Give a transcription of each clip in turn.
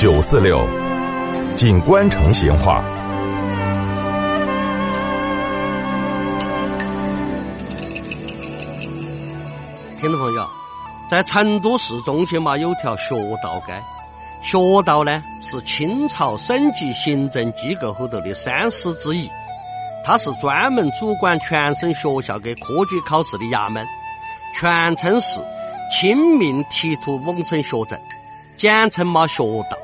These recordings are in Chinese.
九四六，锦官城闲话。听众朋友，在成都市中心嘛，有条学道街。学道呢是清朝省级行政机构后头的三司之一，它是专门主管全省学校跟科举考试的衙门，全称是清明提督蒙城学政，简称嘛学道。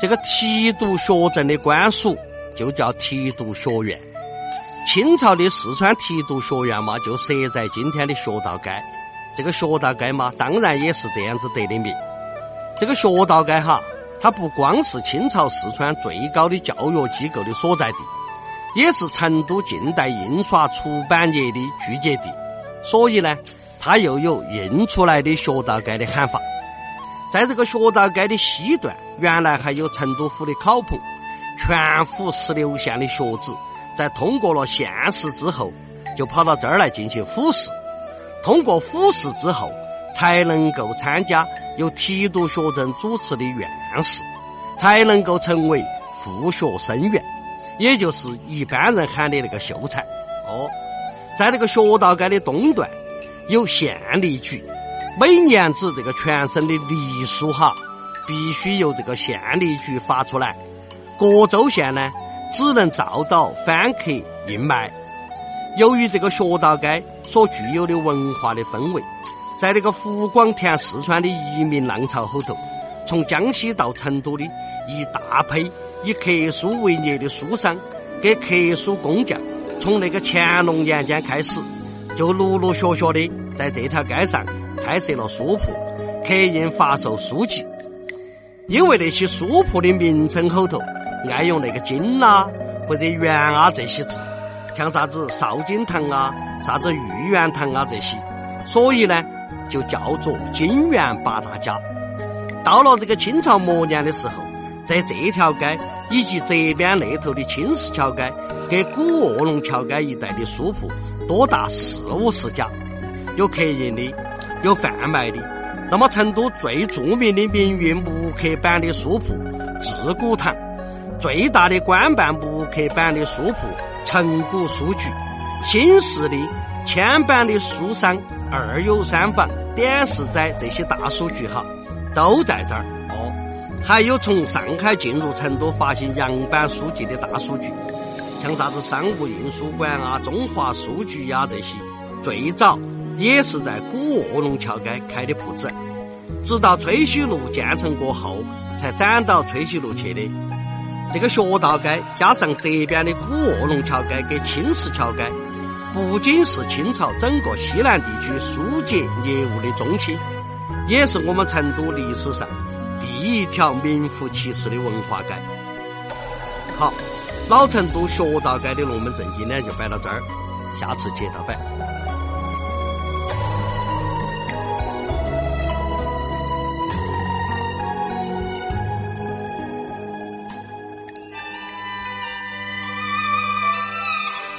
这个提督学政的官署就叫提督学院。清朝的四川提督学院嘛，就设在今天的学道街。这个学道街嘛，当然也是这样子得的名。这个学道街哈，它不光是清朝四川最高的教育机构的所在地，也是成都近代印刷出版业的聚集地，所以呢，它又有印出来的学道街的喊法。在这个学道街的西段，原来还有成都府的考棚，全府十六县的学子在通过了县试之后，就跑到这儿来进行复试。通过复试之后，才能够参加由提督学政主持的院试，才能够成为复学生员，也就是一般人喊的那个秀才。哦，在那个学道街的东段有县吏局，每年子这个全省的隶书哈，必须由这个县吏局发出来，各州县呢只能照到翻刻印卖。由于这个学道街。所具有的文化的氛围，在那个湖广填四川的移民浪潮后头，从江西到成都的一大批以刻书为业的书商跟刻书工匠，从那个乾隆年间开始，就陆陆续续的在这条街上开设了书铺，刻印发售书籍。因为那些书铺的名称后头爱用那个金啊或者元啊这些字。像啥子少金堂啊，啥子玉元堂啊这些，所以呢，就叫做金元八大家。到了这个清朝末年的时候，在这条街以及这边那头的青石桥街跟古卧龙桥街一带的书铺，多达四五十家，有刻印的，有贩卖的。那么成都最著名的命运木刻版的书铺自古堂，最大的官办木刻版的书铺。成古书局、新势力、千版的书商、二友三房、点石斋这些大书局哈，都在这儿哦。还有从上海进入成都发行洋版书籍的大书局，像啥子商务印书馆啊、中华书局呀这些，最早也是在古卧龙桥街开的铺子，直到吹嘘路建成过后，才转到吹嘘路去的。这个学道街加上这边的古卧龙桥街跟青石桥街，不仅是清朝整个西南地区书籍业务的中心，也是我们成都历史上第一条名副其实的文化街。好，老成都学道街的龙门阵今天就摆到这儿，下次接着摆。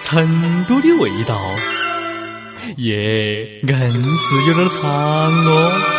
成都的味道，耶，硬是有点长哦。